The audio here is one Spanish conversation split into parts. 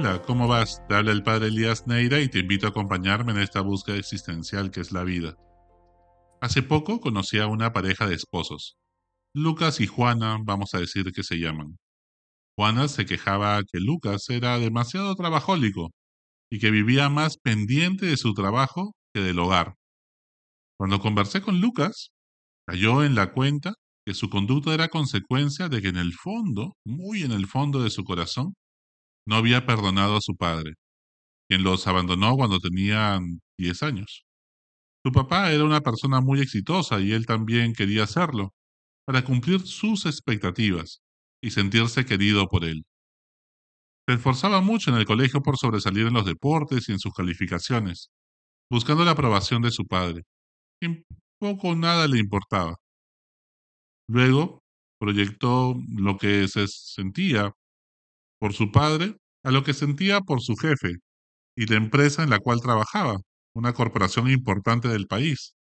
Hola, ¿cómo vas? Te habla el padre Elías Neira y te invito a acompañarme en esta búsqueda existencial que es la vida. Hace poco conocí a una pareja de esposos. Lucas y Juana, vamos a decir que se llaman. Juana se quejaba que Lucas era demasiado trabajólico y que vivía más pendiente de su trabajo que del hogar. Cuando conversé con Lucas, cayó en la cuenta que su conducta era consecuencia de que en el fondo, muy en el fondo de su corazón, no había perdonado a su padre, quien los abandonó cuando tenían 10 años. Su papá era una persona muy exitosa y él también quería hacerlo, para cumplir sus expectativas y sentirse querido por él. Se esforzaba mucho en el colegio por sobresalir en los deportes y en sus calificaciones, buscando la aprobación de su padre, quien poco o nada le importaba. Luego proyectó lo que se sentía por su padre a lo que sentía por su jefe y la empresa en la cual trabajaba, una corporación importante del país,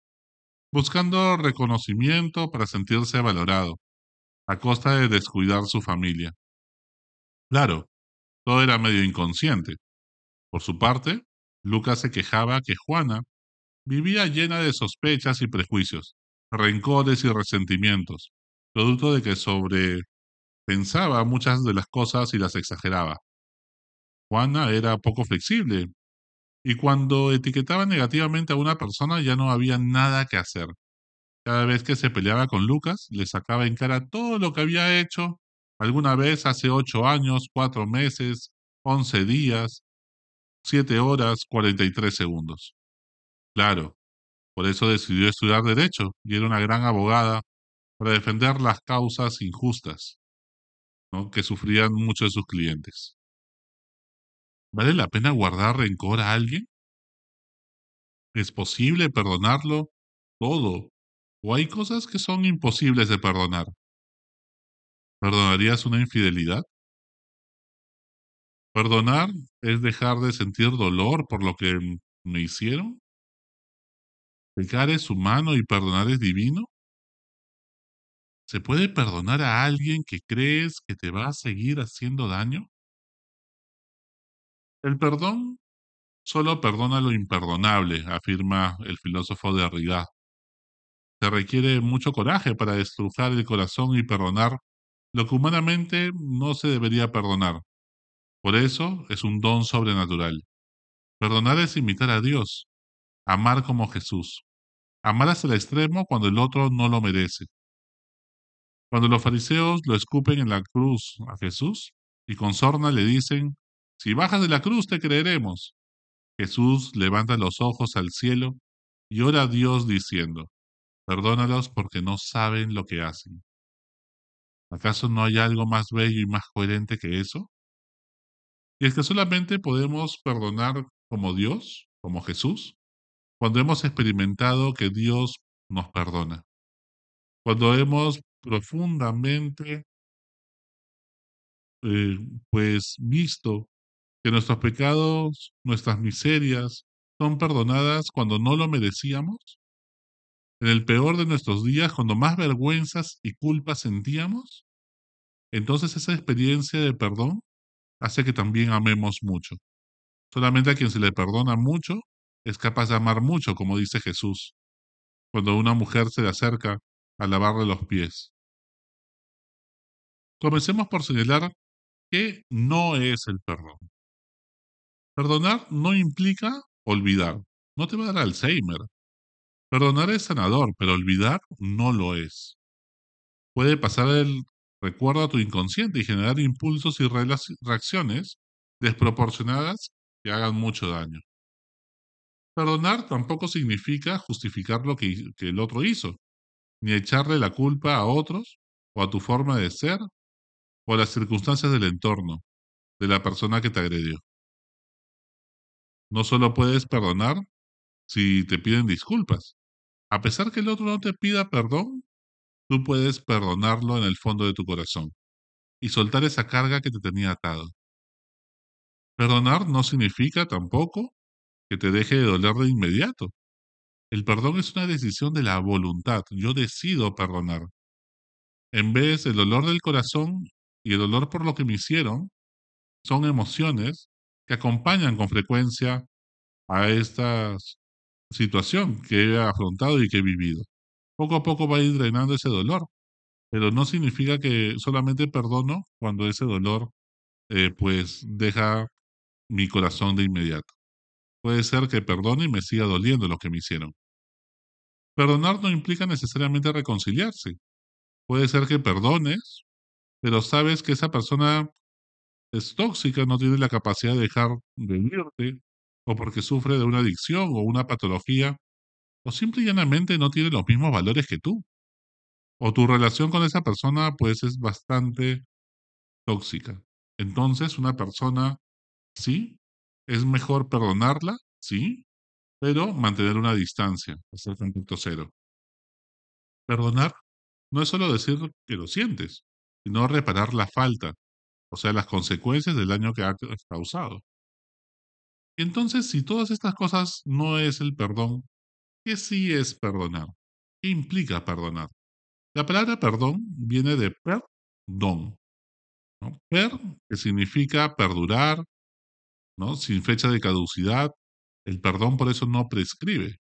buscando reconocimiento para sentirse valorado, a costa de descuidar su familia. Claro, todo era medio inconsciente. Por su parte, Lucas se quejaba que Juana vivía llena de sospechas y prejuicios, rencores y resentimientos, producto de que sobrepensaba muchas de las cosas y las exageraba. Juana era poco flexible y cuando etiquetaba negativamente a una persona ya no había nada que hacer. Cada vez que se peleaba con Lucas, le sacaba en cara todo lo que había hecho alguna vez hace ocho años, cuatro meses, once días, siete horas, cuarenta y tres segundos. Claro, por eso decidió estudiar Derecho y era una gran abogada para defender las causas injustas que sufrían muchos de sus clientes. ¿Vale la pena guardar rencor a alguien? ¿Es posible perdonarlo todo? ¿O hay cosas que son imposibles de perdonar? ¿Perdonarías una infidelidad? ¿Perdonar es dejar de sentir dolor por lo que me hicieron? ¿Pecar es humano y perdonar es divino? ¿Se puede perdonar a alguien que crees que te va a seguir haciendo daño? El perdón solo perdona lo imperdonable, afirma el filósofo de Derrida. Se requiere mucho coraje para destrozar el corazón y perdonar lo que humanamente no se debería perdonar. Por eso es un don sobrenatural. Perdonar es imitar a Dios, amar como Jesús, amar hasta el extremo cuando el otro no lo merece. Cuando los fariseos lo escupen en la cruz a Jesús y con sorna le dicen, si bajas de la cruz te creeremos. Jesús levanta los ojos al cielo y ora a Dios diciendo, perdónalos porque no saben lo que hacen. ¿Acaso no hay algo más bello y más coherente que eso? Y es que solamente podemos perdonar como Dios, como Jesús, cuando hemos experimentado que Dios nos perdona. Cuando hemos profundamente eh, pues visto que nuestros pecados, nuestras miserias, son perdonadas cuando no lo merecíamos? ¿En el peor de nuestros días, cuando más vergüenzas y culpas sentíamos? Entonces esa experiencia de perdón hace que también amemos mucho. Solamente a quien se le perdona mucho es capaz de amar mucho, como dice Jesús, cuando una mujer se le acerca a lavarle los pies. Comencemos por señalar que no es el perdón. Perdonar no implica olvidar. No te va a dar Alzheimer. Perdonar es sanador, pero olvidar no lo es. Puede pasar el recuerdo a tu inconsciente y generar impulsos y reacciones desproporcionadas que hagan mucho daño. Perdonar tampoco significa justificar lo que, que, el otro hizo, ni echarle la culpa a otros o a tu forma de ser o las circunstancias del entorno de la persona que te agredió. No solo puedes perdonar si te piden disculpas. A pesar que el otro no te pida perdón, tú puedes perdonarlo en el fondo de tu corazón y soltar esa carga que te tenía atado. Perdonar no significa tampoco que te deje de doler de inmediato. El perdón es una decisión de la voluntad. Yo decido perdonar. En vez del dolor del corazón y el dolor por lo que me hicieron, son emociones que acompañan con frecuencia a esta situación que he afrontado y que he vivido. Poco a poco va a ir drenando ese dolor, pero no significa que solamente perdono cuando ese dolor eh, pues deja mi corazón de inmediato. Puede ser que perdone y me siga doliendo lo que me hicieron. Perdonar no implica necesariamente reconciliarse. Puede ser que perdones, pero sabes que esa persona es tóxica, no tiene la capacidad de dejar de irte, o porque sufre de una adicción o una patología, o simple y llanamente no tiene los mismos valores que tú. O tu relación con esa persona pues es bastante tóxica. Entonces una persona, sí, es mejor perdonarla, sí, pero mantener una distancia, hacer contacto cero. Perdonar no es solo decir que lo sientes, sino reparar la falta, o sea, las consecuencias del daño que ha causado. Entonces, si todas estas cosas no es el perdón, ¿qué sí es perdonar? ¿Qué implica perdonar? La palabra perdón viene de perdón. Per, que significa perdurar, ¿no? sin fecha de caducidad. El perdón por eso no prescribe.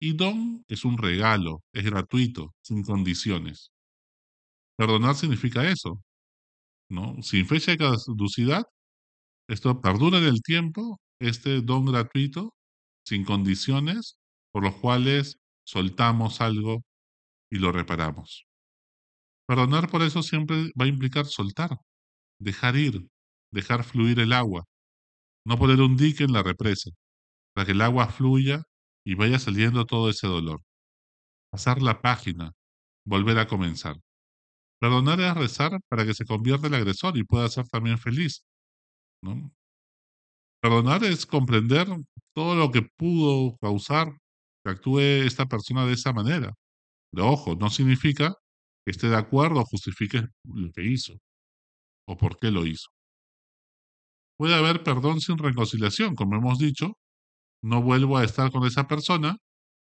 Y don es un regalo, es gratuito, sin condiciones. Perdonar significa eso, ¿no? Sin fecha de caducidad, esto perdura en el tiempo, este don gratuito, sin condiciones, por los cuales soltamos algo y lo reparamos. Perdonar por eso siempre va a implicar soltar, dejar ir, dejar fluir el agua, no poner un dique en la represa, para que el agua fluya y vaya saliendo todo ese dolor. Pasar la página, volver a comenzar. Perdonar es rezar para que se convierta el agresor y pueda ser también feliz. Perdonar es comprender todo lo que pudo causar que actúe esta persona de esa manera. Pero ojo, no significa que esté de acuerdo o justifique lo que hizo o por qué lo hizo. Puede haber perdón sin reconciliación, como hemos dicho, no vuelvo a estar con esa persona,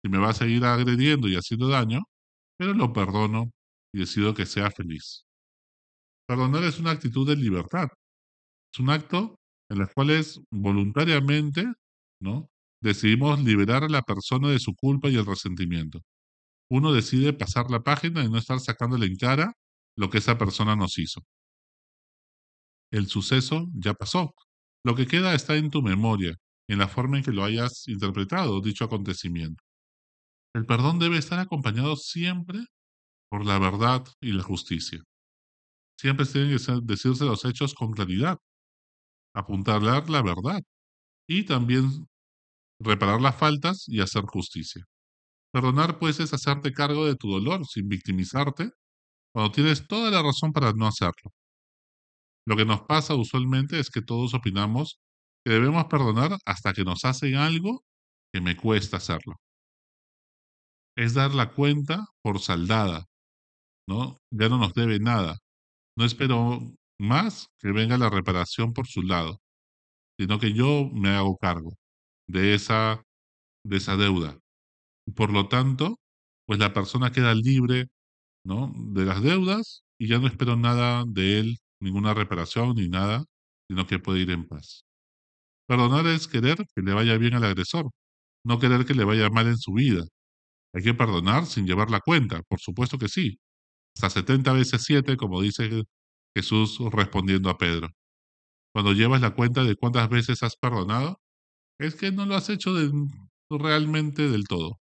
si me va a seguir agrediendo y haciendo daño, pero lo perdono y decido que sea feliz. Perdonar es una actitud de libertad. Es un acto en el cual voluntariamente, ¿no? Decidimos liberar a la persona de su culpa y el resentimiento. Uno decide pasar la página y no estar sacándole en cara lo que esa persona nos hizo. El suceso ya pasó. Lo que queda está en tu memoria en la forma en que lo hayas interpretado dicho acontecimiento. El perdón debe estar acompañado siempre por la verdad y la justicia. Siempre tienen que decirse los hechos con claridad, apuntalar la verdad y también reparar las faltas y hacer justicia. Perdonar, pues, es hacerte cargo de tu dolor sin victimizarte cuando tienes toda la razón para no hacerlo. Lo que nos pasa usualmente es que todos opinamos que debemos perdonar hasta que nos hacen algo que me cuesta hacerlo. Es dar la cuenta por saldada, ¿no? Ya no nos debe nada. No espero más que venga la reparación por su lado, sino que yo me hago cargo de esa, de esa deuda. Por lo tanto, pues la persona queda libre, ¿no? De las deudas y ya no espero nada de él, ninguna reparación ni nada, sino que puede ir en paz. Perdonar es querer que le vaya bien al agresor, no querer que le vaya mal en su vida. Hay que perdonar sin llevar la cuenta, por supuesto que sí. Hasta 70 veces 7, como dice Jesús respondiendo a Pedro. Cuando llevas la cuenta de cuántas veces has perdonado, es que no lo has hecho realmente del todo.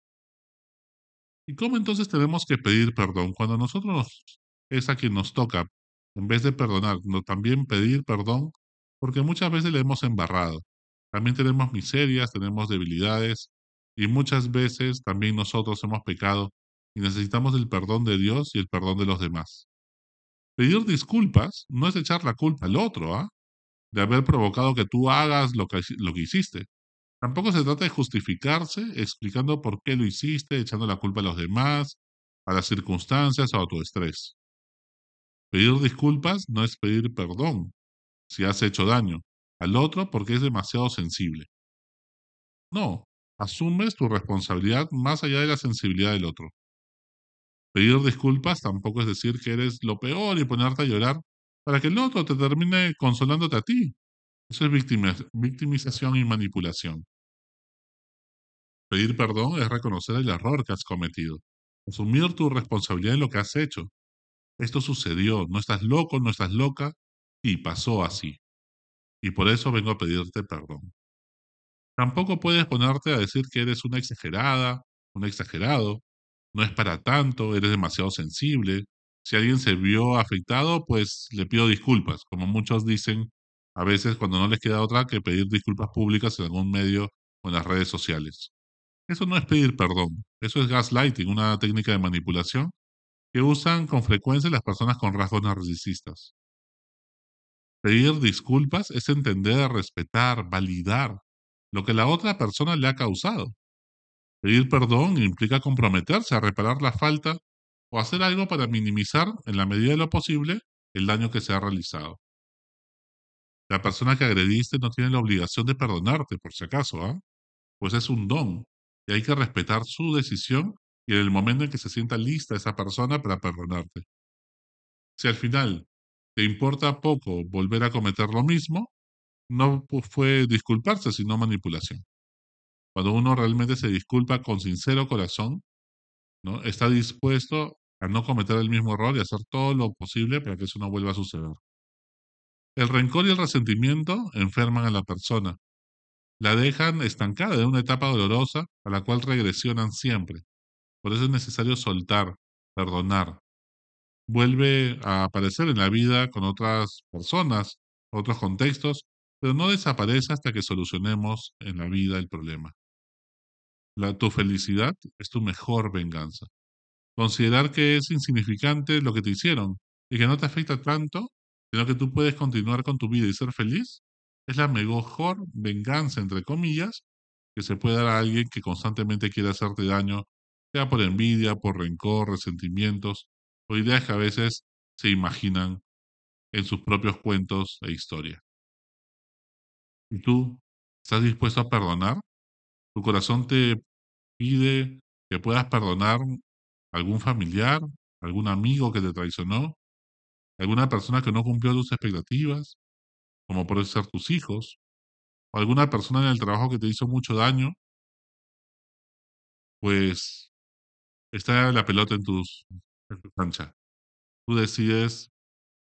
¿Y cómo entonces tenemos que pedir perdón? Cuando nosotros es a quien nos toca, en vez de perdonar, no, también pedir perdón, porque muchas veces le hemos embarrado. También tenemos miserias, tenemos debilidades y muchas veces también nosotros hemos pecado y necesitamos el perdón de Dios y el perdón de los demás. Pedir disculpas no es echar la culpa al otro, ¿ah? De haber provocado que tú hagas lo que, lo que hiciste. Tampoco se trata de justificarse explicando por qué lo hiciste, echando la culpa a los demás, a las circunstancias o a tu estrés. Pedir disculpas no es pedir perdón si has hecho daño, al otro porque es demasiado sensible. No, asumes tu responsabilidad más allá de la sensibilidad del otro. Pedir disculpas tampoco es decir que eres lo peor y ponerte a llorar para que el otro te termine consolándote a ti. Eso es victimización y manipulación. Pedir perdón es reconocer el error que has cometido, asumir tu responsabilidad en lo que has hecho. Esto sucedió, no estás loco, no estás loca, y pasó así. Y por eso vengo a pedirte perdón. Tampoco puedes ponerte a decir que eres una exagerada, un exagerado, no es para tanto, eres demasiado sensible. Si alguien se vio afectado, pues le pido disculpas, como muchos dicen a veces cuando no les queda otra que pedir disculpas públicas en algún medio o en las redes sociales. Eso no es pedir perdón, eso es gaslighting, una técnica de manipulación que usan con frecuencia las personas con rasgos narcisistas. Pedir disculpas es entender, respetar, validar lo que la otra persona le ha causado. Pedir perdón implica comprometerse a reparar la falta o hacer algo para minimizar, en la medida de lo posible, el daño que se ha realizado. La persona que agrediste no tiene la obligación de perdonarte, por si acaso, ¿ah? Pues es un don y hay que respetar su decisión y en el momento en que se sienta lista esa persona para perdonarte. Si al final te importa poco volver a cometer lo mismo, no fue disculparse, sino manipulación. Cuando uno realmente se disculpa con sincero corazón, ¿no? está dispuesto a no cometer el mismo error y hacer todo lo posible para que eso no vuelva a suceder. El rencor y el resentimiento enferman a la persona, la dejan estancada en una etapa dolorosa a la cual regresionan siempre. Por eso es necesario soltar, perdonar. Vuelve a aparecer en la vida con otras personas, otros contextos, pero no desaparece hasta que solucionemos en la vida el problema. Tu felicidad es tu mejor venganza. Considerar que es insignificante lo que te hicieron y que no te afecta tanto, sino que tú puedes continuar con tu vida y ser feliz, es la mejor venganza, entre comillas, que se puede dar a alguien que constantemente quiere hacerte daño, sea por envidia, por rencor, resentimientos o ideas que a veces se imaginan en sus propios cuentos e historias. ¿Y tú estás dispuesto a perdonar? ¿Tu corazón te pide que puedas perdonar algún familiar, algún amigo que te traicionó, alguna persona que no cumplió tus expectativas, como pueden ser tus hijos, o alguna persona en el trabajo que te hizo mucho daño, pues está la pelota en, tus, en tu cancha. Tú decides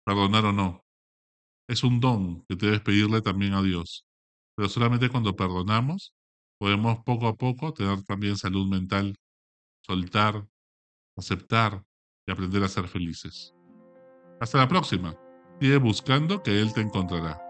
perdonar o no. Es un don que debes pedirle también a Dios. Pero solamente cuando perdonamos podemos poco a poco tener también salud mental, soltar, aceptar y aprender a ser felices. Hasta la próxima. Sigue buscando que Él te encontrará.